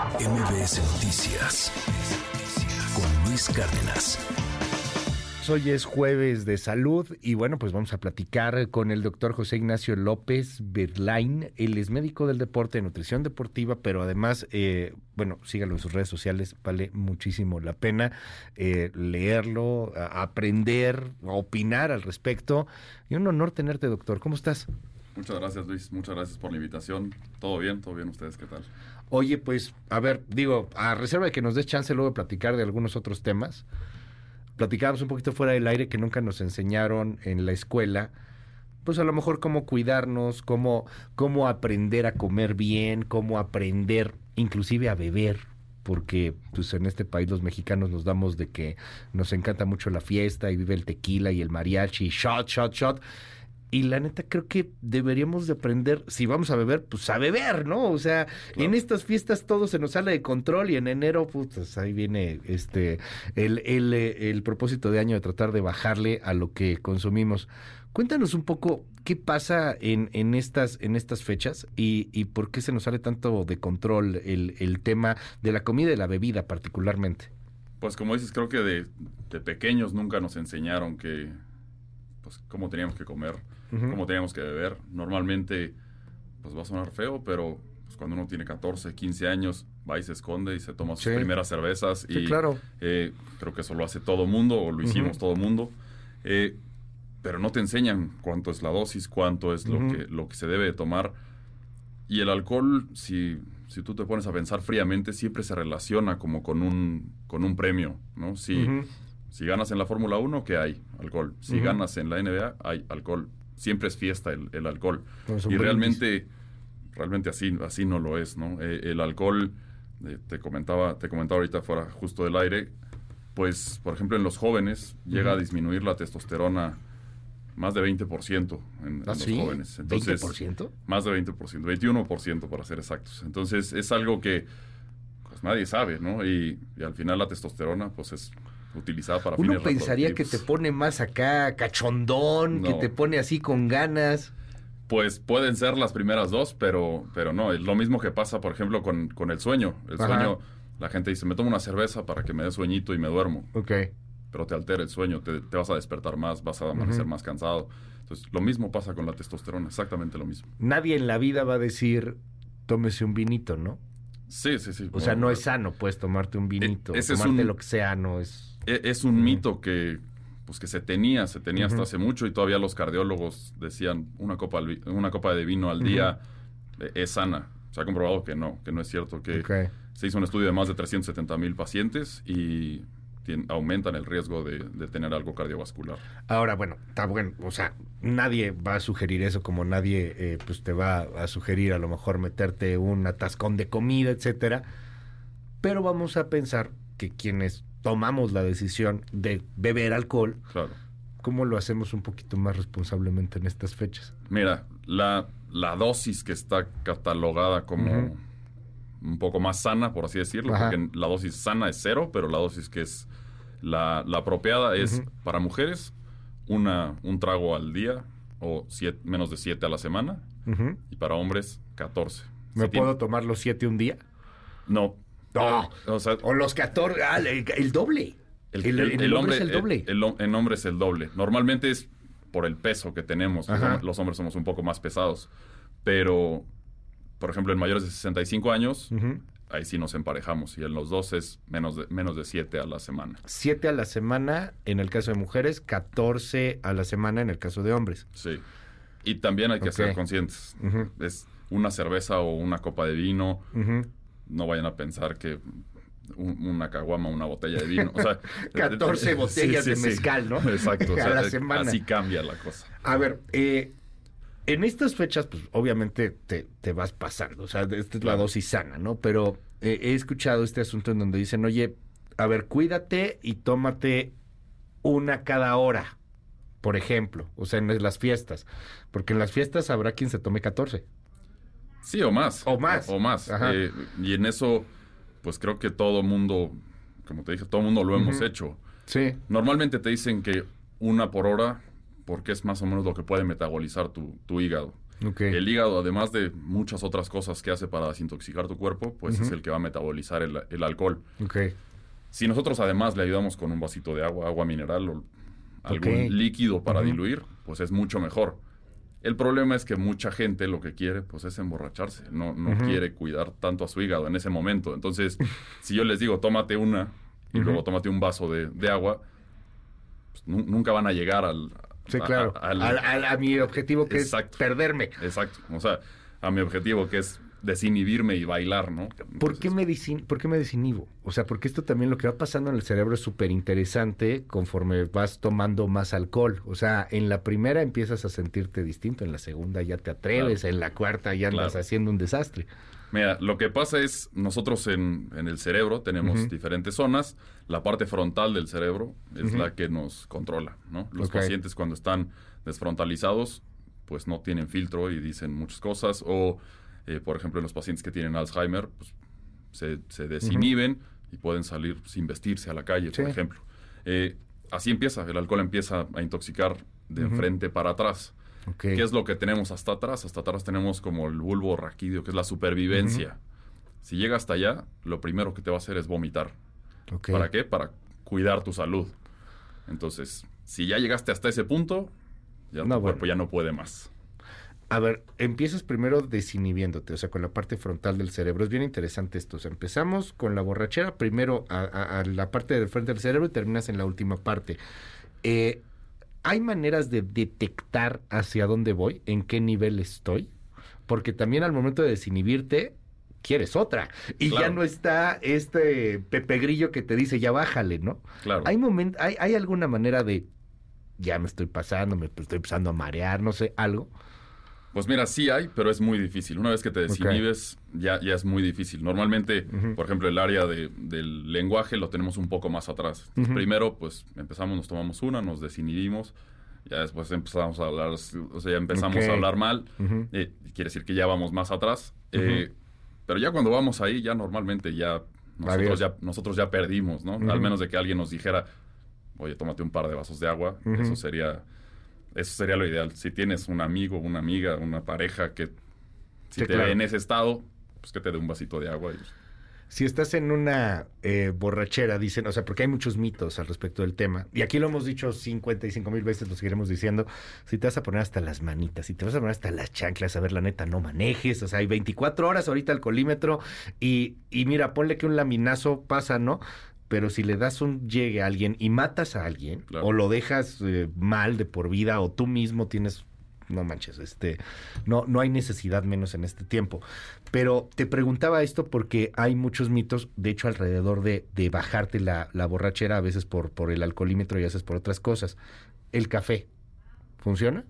MBS Noticias con Luis Cárdenas. Hoy es jueves de salud y bueno, pues vamos a platicar con el doctor José Ignacio López Berlain. Él es médico del deporte, de nutrición deportiva, pero además, eh, bueno, sígalo en sus redes sociales, vale muchísimo la pena eh, leerlo, aprender, opinar al respecto. Y un honor tenerte, doctor. ¿Cómo estás? Muchas gracias, Luis. Muchas gracias por la invitación. ¿Todo bien? ¿Todo bien ustedes? ¿Qué tal? Oye, pues, a ver, digo, a reserva de que nos des chance luego de platicar de algunos otros temas, platicábamos un poquito fuera del aire que nunca nos enseñaron en la escuela, pues a lo mejor cómo cuidarnos, cómo, cómo aprender a comer bien, cómo aprender inclusive a beber, porque pues en este país los mexicanos nos damos de que nos encanta mucho la fiesta y vive el tequila y el mariachi, shot, shot, shot. Y la neta creo que deberíamos de aprender, si vamos a beber, pues a beber, ¿no? O sea, en estas fiestas todo se nos sale de control y en enero, pues ahí viene este el, el, el propósito de año de tratar de bajarle a lo que consumimos. Cuéntanos un poco qué pasa en, en, estas, en estas fechas y, y por qué se nos sale tanto de control el, el tema de la comida y la bebida particularmente. Pues como dices, creo que de, de pequeños nunca nos enseñaron que pues cómo teníamos que comer cómo teníamos que beber. Normalmente, pues va a sonar feo, pero pues, cuando uno tiene 14, 15 años, va y se esconde y se toma sus primeras cervezas. Sí, y claro. Eh, creo que eso lo hace todo mundo, o lo hicimos todo mundo. Eh, pero no te enseñan cuánto es la dosis, cuánto es lo, que, lo que se debe de tomar. Y el alcohol, si, si tú te pones a pensar fríamente, siempre se relaciona como con un, con un premio, ¿no? Si, si ganas en la Fórmula 1, ¿qué hay? Alcohol. Si ganas en la NBA, hay alcohol siempre es fiesta el, alcohol. y realmente, realmente así, así no lo es, ¿no? Eh, el alcohol, eh, te comentaba, te comentaba ahorita fuera justo del aire, pues, por ejemplo, en los jóvenes llega a disminuir la testosterona más de 20% en, en ¿Ah, los jóvenes. Entonces, ¿20%? Más de 20%, 21% para ser exactos. Entonces, es algo que pues nadie sabe, ¿no? Y, y al final la testosterona, pues es utilizada para Uno pensaría que te pone más acá cachondón, que te pone así con ganas. Pues pueden ser las primeras dos, pero, pero no. Es lo mismo que pasa, por ejemplo, con, con el sueño. El sueño, la gente dice, me tomo una cerveza para que me dé sueñito y me duermo. Ok. Pero te altera el sueño, te, vas a despertar más, vas a amanecer más cansado. Entonces, lo mismo pasa con la testosterona, exactamente lo mismo. Nadie en la vida va a decir, tómese un vinito, ¿no? Sí, sí, sí. O sea, no es sano, pues, tomarte un vinito. E, tomarte lo que sea, no es... E, es un mito que pues que se tenía, se tenía hasta hace mucho y todavía los cardiólogos decían una copa, una copa de vino al día e, es sana. Se ha comprobado que no, que no es cierto, que se hizo un estudio de más de 370 mil pacientes y aumentan el riesgo de, tener algo cardiovascular. Ahora, bueno, está bueno, o sea, nadie va a sugerir eso como nadie eh, pues te va a sugerir a lo mejor meterte un atascón de comida, etcétera, pero vamos a pensar que quienes tomamos la decisión de beber alcohol, claro. ¿cómo lo hacemos un poquito más responsablemente en estas fechas? Mira, la, la dosis que está catalogada como un poco más sana, por así decirlo, porque la dosis sana es cero, pero la dosis que es la, la apropiada es para mujeres una, un trago al día o menos de siete a la semana y para hombres 14. ¿Me puedo tomar los siete un día? No, no. O, los 14, ah, el, doble. El, hombre es el doble. El, hombre es el doble. Normalmente es por el peso que tenemos. Los hombres somos un poco más pesados. Pero, por ejemplo, en mayores de 65 años, ahí sí nos emparejamos. Y en los dos es menos de, menos de 7 a la semana. 7 a la semana en el caso de mujeres, 14 a la semana en el caso de hombres. Sí. Y también hay que ser conscientes. Es una cerveza o una copa de vino no vayan a pensar que una caguama, una botella de vino. O sea, 14 botellas de mezcal, ¿no? Exacto. a la semana. Así cambia la cosa. A ver, eh, en estas fechas, pues obviamente te, te, vas pasando. O sea, esta es la dosis sana, ¿no? Pero eh, he escuchado este asunto en donde dicen, oye, a ver, cuídate y tómate una cada hora, por ejemplo. O sea, en las fiestas. Porque en las fiestas habrá quien se tome 14. Sí, o más. O más. O, más. Eh, y en eso, pues creo que todo mundo, como te dije, todo mundo lo hemos hecho. Sí. Normalmente te dicen que una por hora, porque es más o menos lo que puede metabolizar tu, hígado. Ok. El hígado, además de muchas otras cosas que hace para desintoxicar tu cuerpo, pues es el que va a metabolizar el, el alcohol. Si nosotros además le ayudamos con un vasito de agua, agua mineral o algún líquido para diluir, pues es mucho mejor. El problema es que mucha gente lo que quiere pues es emborracharse, no, no quiere cuidar tanto a su hígado en ese momento. Entonces, si yo les digo, tómate una y luego tómate un vaso de, de agua, pues, nu- nunca van a llegar al... Sí, a- claro. a- al- Al- al- a mi objetivo que Exacto. es perderme. Exacto. O sea, a mi objetivo que es desinhibirme y bailar, ¿no? ¿Por qué, me desin- ¿Por qué me desinhibo? O sea, porque esto también lo que va pasando en el cerebro es súper interesante conforme vas tomando más alcohol. O sea, en la primera empiezas a sentirte distinto, en la segunda ya te atreves, Claro. en la cuarta ya andas Claro. haciendo un desastre. Mira, lo que pasa es, nosotros en, en el cerebro tenemos diferentes zonas. La parte frontal del cerebro es la que nos controla, ¿no? Los pacientes cuando están desfrontalizados, pues no tienen filtro y dicen muchas cosas. O, eh, por ejemplo, en los pacientes que tienen Alzheimer, pues se, se desinhiben y pueden salir sin vestirse a la calle, Sí. por ejemplo. Eh, así empieza, el alcohol empieza a intoxicar de Ujú. enfrente para atrás. Ok. ¿Qué es lo que tenemos hasta atrás? Hasta atrás tenemos como el bulbo raquídeo, que es la supervivencia. Si llega hasta allá, lo primero que te va a hacer es vomitar. Ok. ¿Para qué? Para cuidar tu salud. Entonces, si ya llegaste hasta ese punto, ya No, tu bueno. cuerpo ya no puede más. A ver, empiezas primero desinhibiéndote, o sea, con la parte frontal del cerebro. Es bien interesante esto. O sea, empezamos con la borrachera, primero a, a- a la parte del frente del cerebro y terminas en la última parte. Eh, ¿Hay maneras de detectar hacia dónde voy, en qué nivel estoy? Porque también al momento de desinhibirte, quieres otra. Y ya no está este Pepe Grillo que te dice, ya bájale, ¿no? Claro. ¿Hay, moment- hay, ¿Hay alguna manera de, ya me estoy pasando, me estoy empezando a marear, no sé, algo? Pues mira, sí hay, pero es muy difícil. Una vez que te desinhibes, ya, ya es muy difícil. Normalmente, por ejemplo, el área de- del lenguaje lo tenemos un poco más atrás. Entonces. Primero, pues empezamos, nos tomamos una, nos desinhibimos. Ya después empezamos a hablar, o sea, ya empezamos a hablar mal. Eh, quiere decir que ya vamos más atrás. Eh, pero ya cuando vamos ahí, ya normalmente ya nosotros, ya nosotros ya perdimos, ¿no? Al menos de que alguien nos dijera, oye, tómate un par de vasos de agua. Eso sería eso sería lo ideal. Si tienes un amigo, una amiga, una pareja que si Sí, te claro. ve en ese estado, pues que te dé un vasito de agua. y- Si estás en una eh, borrachera, dicen, o sea, porque hay muchos mitos al respecto del tema, y aquí lo hemos dicho 55 mil veces, lo seguiremos diciendo, si te vas a poner hasta las manitas, si te vas a poner hasta las chanclas, a ver, la neta, no manejes, o sea, hay 24 horas ahorita al colímetro, y, y mira, ponle que un laminazo pasa, ¿no? Pero si le das un llegue a alguien y matas a alguien, Claro. o lo dejas eh, mal de por vida, o tú mismo tienes no manches, este, no, no hay necesidad menos en este tiempo. Pero te preguntaba esto porque hay muchos mitos, de hecho, alrededor de, de bajarte la, la borrachera, a veces por, por el alcoholímetro y a veces por otras cosas. El café, ¿funciona?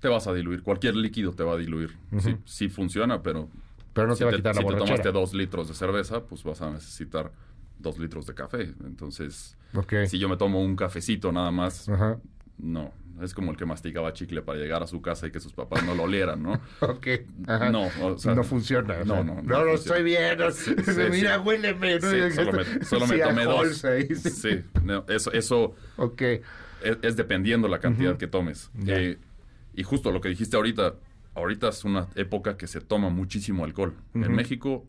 Te vas a diluir. Cualquier líquido te va a diluir. Ujú. sí, sí funciona, pero Pero no si te va a quitar si la te borrachera. tomaste dos litros de cerveza, pues vas a necesitar dos litros de café. Entonces, si yo me tomo un cafecito nada más, Ajá. no. Es como el que masticaba chicle para llegar a su casa y que sus papás no lo olieran, ¿no? Ok. Ajá. No, o sea, no funciona. o no, sea, no, no No, no, estoy bien. no- Sí, sí, Mira, sí. huéleme. ¿no? Solo me, solo me tomé dos. sí. Sí, no, eso, eso Ok. es, es dependiendo la cantidad que tomes. Eh, y justo lo que dijiste ahorita, ahorita es una época que se toma muchísimo alcohol. En México,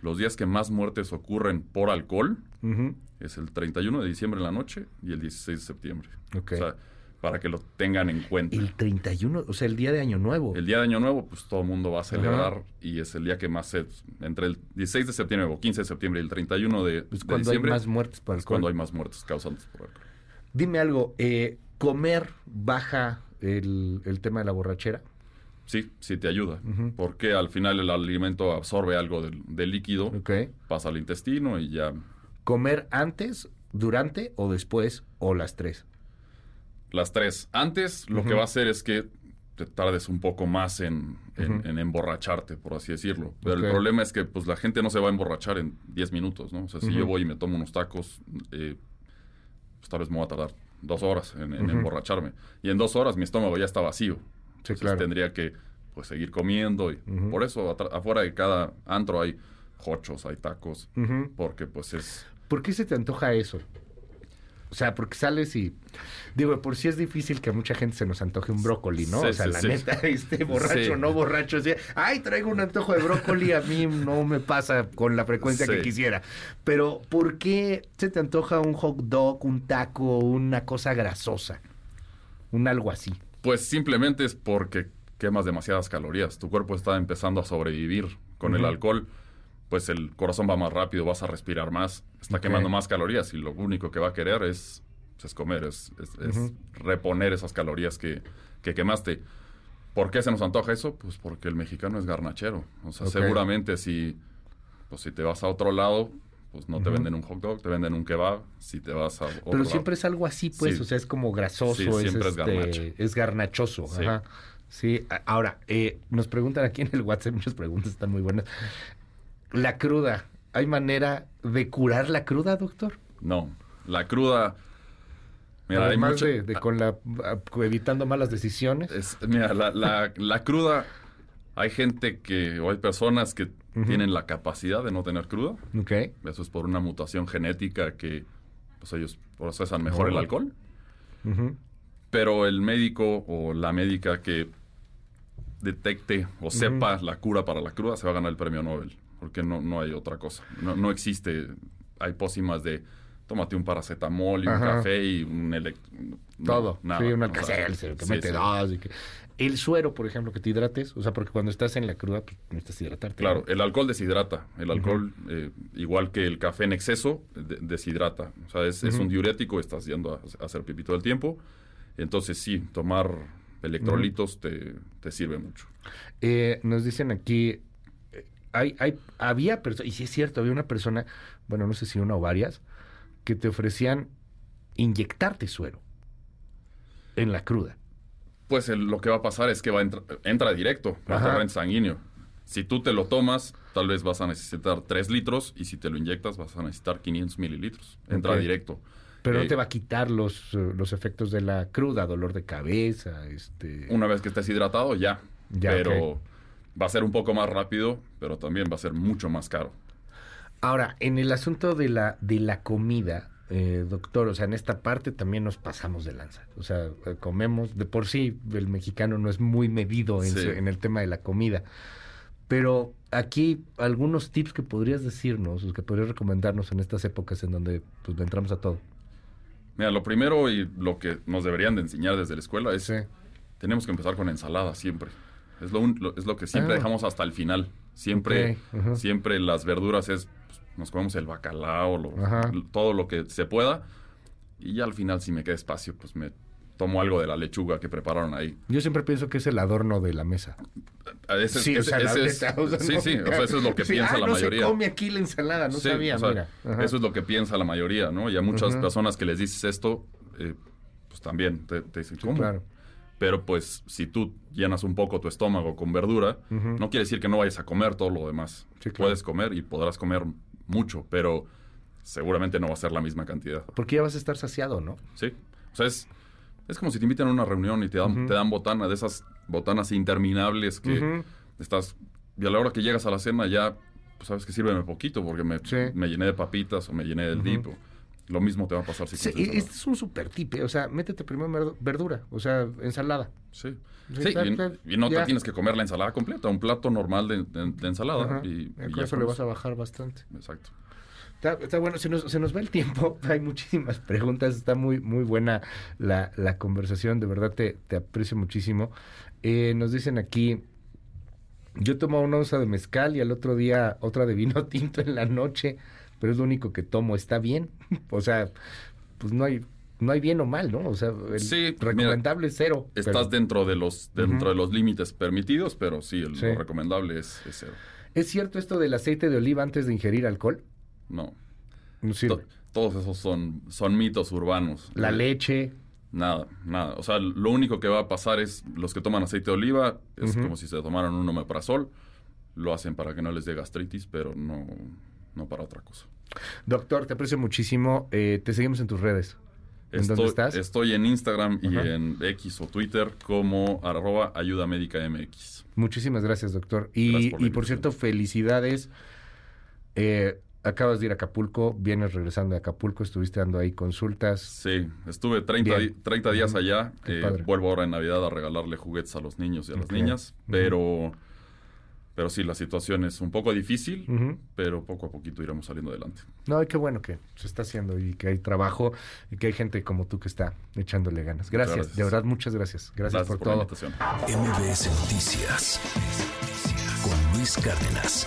los días que más muertes ocurren por alcohol Ujú. es el 31 de diciembre en la noche y el 16 de septiembre. Ok. O sea, para que lo tengan en cuenta. El 31, o sea, el día de Año Nuevo. El día de Año Nuevo, pues todo el mundo va a celebrar y es el día que más se... Entre el 16 de septiembre o 15 de septiembre y el 31 de, Pues de cuando hay más muertes por es alcohol. cuando hay más muertes causantes por alcohol. Dime algo, eh, ¿comer baja el, el tema de la borrachera? Sí, sí te ayuda. Porque al final el alimento absorbe algo del, del líquido, pasa al intestino y ya ¿Comer antes, durante o después o las tres? las tres. Antes lo que va a hacer es que te tardes un poco más en, en- Ujú. en emborracharte, por así decirlo. Pero el problema es que pues la gente no se va a emborrachar en 10 minutos, ¿no? O sea, si yo voy y me tomo unos tacos, eh, pues tal vez me voy a tardar dos horas en, en emborracharme. Y en dos horas mi estómago ya está vacío. Sí, Entonces claro. tendría que pues seguir comiendo. Y. Por eso afuera de cada antro hay hochos, hay tacos. Porque pues es... ¿Por qué se te antoja eso? O sea, porque sales y... Digo, por si es difícil que a mucha gente se nos antoje un brócoli, ¿no? Sí, o sea, sí, la neta, este borracho, no borracho, así, ay, traigo un antojo de brócoli, a mí no me pasa con la frecuencia que quisiera. Pero, ¿por qué se te antoja un hot dog, un taco, una cosa grasosa? Un algo así. Pues simplemente es porque quemas demasiadas calorías. Tu cuerpo está empezando a sobrevivir con el alcohol. Pues el corazón va más rápido, vas a respirar más, está quemando más calorías y lo único que va a querer es, es comer, es, es- es reponer esas calorías que, que quemaste. ¿Por qué se nos antoja eso? Pues porque el mexicano es garnachero. O sea, seguramente si, pues si te vas a otro lado, pues no te venden un hot dog, te venden un kebab. Si te vas a otro Pero lado- siempre es algo así, pues, Sí. o sea, es como grasoso, Sí, es, siempre es este, garnacho. es garnachoso. Sí. Ajá. Sí, ahora, eh, nos preguntan aquí en el WhatsApp, muchas preguntas están muy buenas. La cruda, ¿hay manera de curar la cruda, doctor? No, la cruda... Mira, hay Además mucha- de, de con la, a- evitando malas decisiones. Es- mira, la, la- la cruda, hay gente que, o hay personas que Tienen la capacidad de no tener cruda. Ok. Eso es por una mutación genética que pues ellos procesan mejor Oh. el alcohol. Pero el médico o la médica que detecte o sepa la cura para la cruda se va a ganar el premio Nobel. Porque no, no hay otra cosa. No, no existe. Hay pócimas de tómate un paracetamol y un café y un elec- no, Todo. nada. sí, un O sea, que sí, dos. y que- El suero, por ejemplo, que te hidrates. O sea, porque cuando estás en la cruda, pues necesitas hidratarte. Claro, ¿no? el alcohol deshidrata. El alcohol, eh, igual que el café en exceso, de- deshidrata. O sea, es, un diurético, estás yendo a, a hacer pipí todo el tiempo. Entonces, sí, tomar electrolitos te, te sirve mucho. Eh, nos dicen aquí, eh, hay, hay, había personas, y sí es cierto, había una persona, bueno, no sé si una o varias, que te ofrecían inyectarte suero en la cruda. Pues el- lo que va a pasar es que va a entra, entra directo al torrente sanguíneo. Si tú te lo tomas, tal vez vas a necesitar 3 litros y si te lo inyectas vas a necesitar 500 mililitros. Entra directo. Pero Eh, no te va a quitar los, eh, los efectos de la cruda, dolor de cabeza, este... Una vez que estés hidratado, ya. Ya, pero va a ser un poco más rápido, pero también va a ser mucho más caro. Ahora, en el asunto de la, de la comida, eh, doctor, o sea, en esta parte también nos pasamos de lanza. O sea, eh, comemos, de por sí el mexicano no es muy medido en, Sí. su- en el tema de la comida. Pero aquí algunos tips que podrías decirnos, o que podrías recomendarnos en estas épocas en donde pues entramos a todo. Mira, lo primero y lo que nos deberían de enseñar desde la escuela es Sí. tenemos que empezar con ensalada siempre. Es lo, un- lo- es lo que siempre Ah. dejamos hasta el final. Siempre, siempre las verduras es, nos comemos el bacalao, lo- todo lo que se pueda. Y ya al final, si me queda espacio, pues me tomo algo de la lechuga que prepararon ahí. Yo siempre pienso que es el adorno de la mesa. Ese, es- Sí, o sea, ese es- neta, o sea, sí, no, sí, o sea, eso es lo que sí, piensa ah, la no mayoría. se come aquí la ensalada, no Sí, sabía, o sea, mira. Eso es lo que piensa la mayoría, ¿no? Y a muchas personas que les dices esto, eh, pues también te, te dicen, ¿cómo? claro. Pero pues si tú llenas un poco tu estómago con verdura, no quiere decir que no vayas a comer todo lo demás. Sí, claro. Puedes comer y podrás comer mucho, pero seguramente no va a ser la misma cantidad. Porque ya vas a estar saciado, ¿no? ¿Sí? O sea, es, es como si te invitan a una reunión y te dan, Ujú. te dan botana, de esas botanas interminables que estás... Y a la hora que llegas a la cena ya, pues sabes que sírveme poquito porque me, Sí. me llené de papitas o me llené del o- Lo mismo te va a pasar si Sí, este es un super tip, ¿eh? o sea, métete primero verdu- verdura, o sea, ensalada. Sí. Sí, Sí, ta- y, no ya. te tienes que comer la ensalada completa, un plato normal de, de- de ensalada. Ajá. Y, ya eso le vas a bajar bastante. Exacto. Está, está bueno, se nos, se nos va el tiempo, hay muchísimas preguntas, está muy, muy buena la, la conversación, de verdad te, te aprecio muchísimo. Eh, nos dicen aquí, yo tomo una onza de mezcal y al otro día otra de vino tinto en la noche, pero es lo único que tomo, ¿está bien? o sea, pues no hay, no hay bien o mal, ¿no? O sea, el Sí, mira, recomendable es cero. Estás pero- dentro de los dentro de los límites permitidos, pero sí, el- Sí. lo recomendable es, es cero. ¿Es cierto esto del aceite de oliva antes de ingerir alcohol? No. No sirve. To- todos esos son, son mitos urbanos. La Eh, leche, Nada, nada. O sea, lo único que va a pasar es los que toman aceite de oliva, es como si se tomaran un omeprazol. Lo hacen para que no les dé gastritis, pero no, no para otra cosa. Doctor, te aprecio muchísimo. Eh, te seguimos en tus redes. ¿En Estoy, dónde estás? Estoy en Instagram y en X o Twitter como arroba ayuda médica MX. Muchísimas gracias, doctor. Gracias Y, por y cierto, felicidades. Eh, acabas de ir a Acapulco, vienes regresando de Acapulco, estuviste dando ahí consultas. Sí, estuve 30, Bien. di- 30 días allá. Eh, vuelvo ahora en Navidad a regalarle juguetes a los niños y a las niñas. Pero, pero sí, la situación es un poco difícil, pero poco a poquito iremos saliendo adelante. No, y qué bueno que se está haciendo y que hay trabajo y que hay gente como tú que está echándole ganas. Gracias, gracias. de verdad, muchas gracias. Gracias, por, la todo. invitación. MBS Noticias con Luis Cárdenas.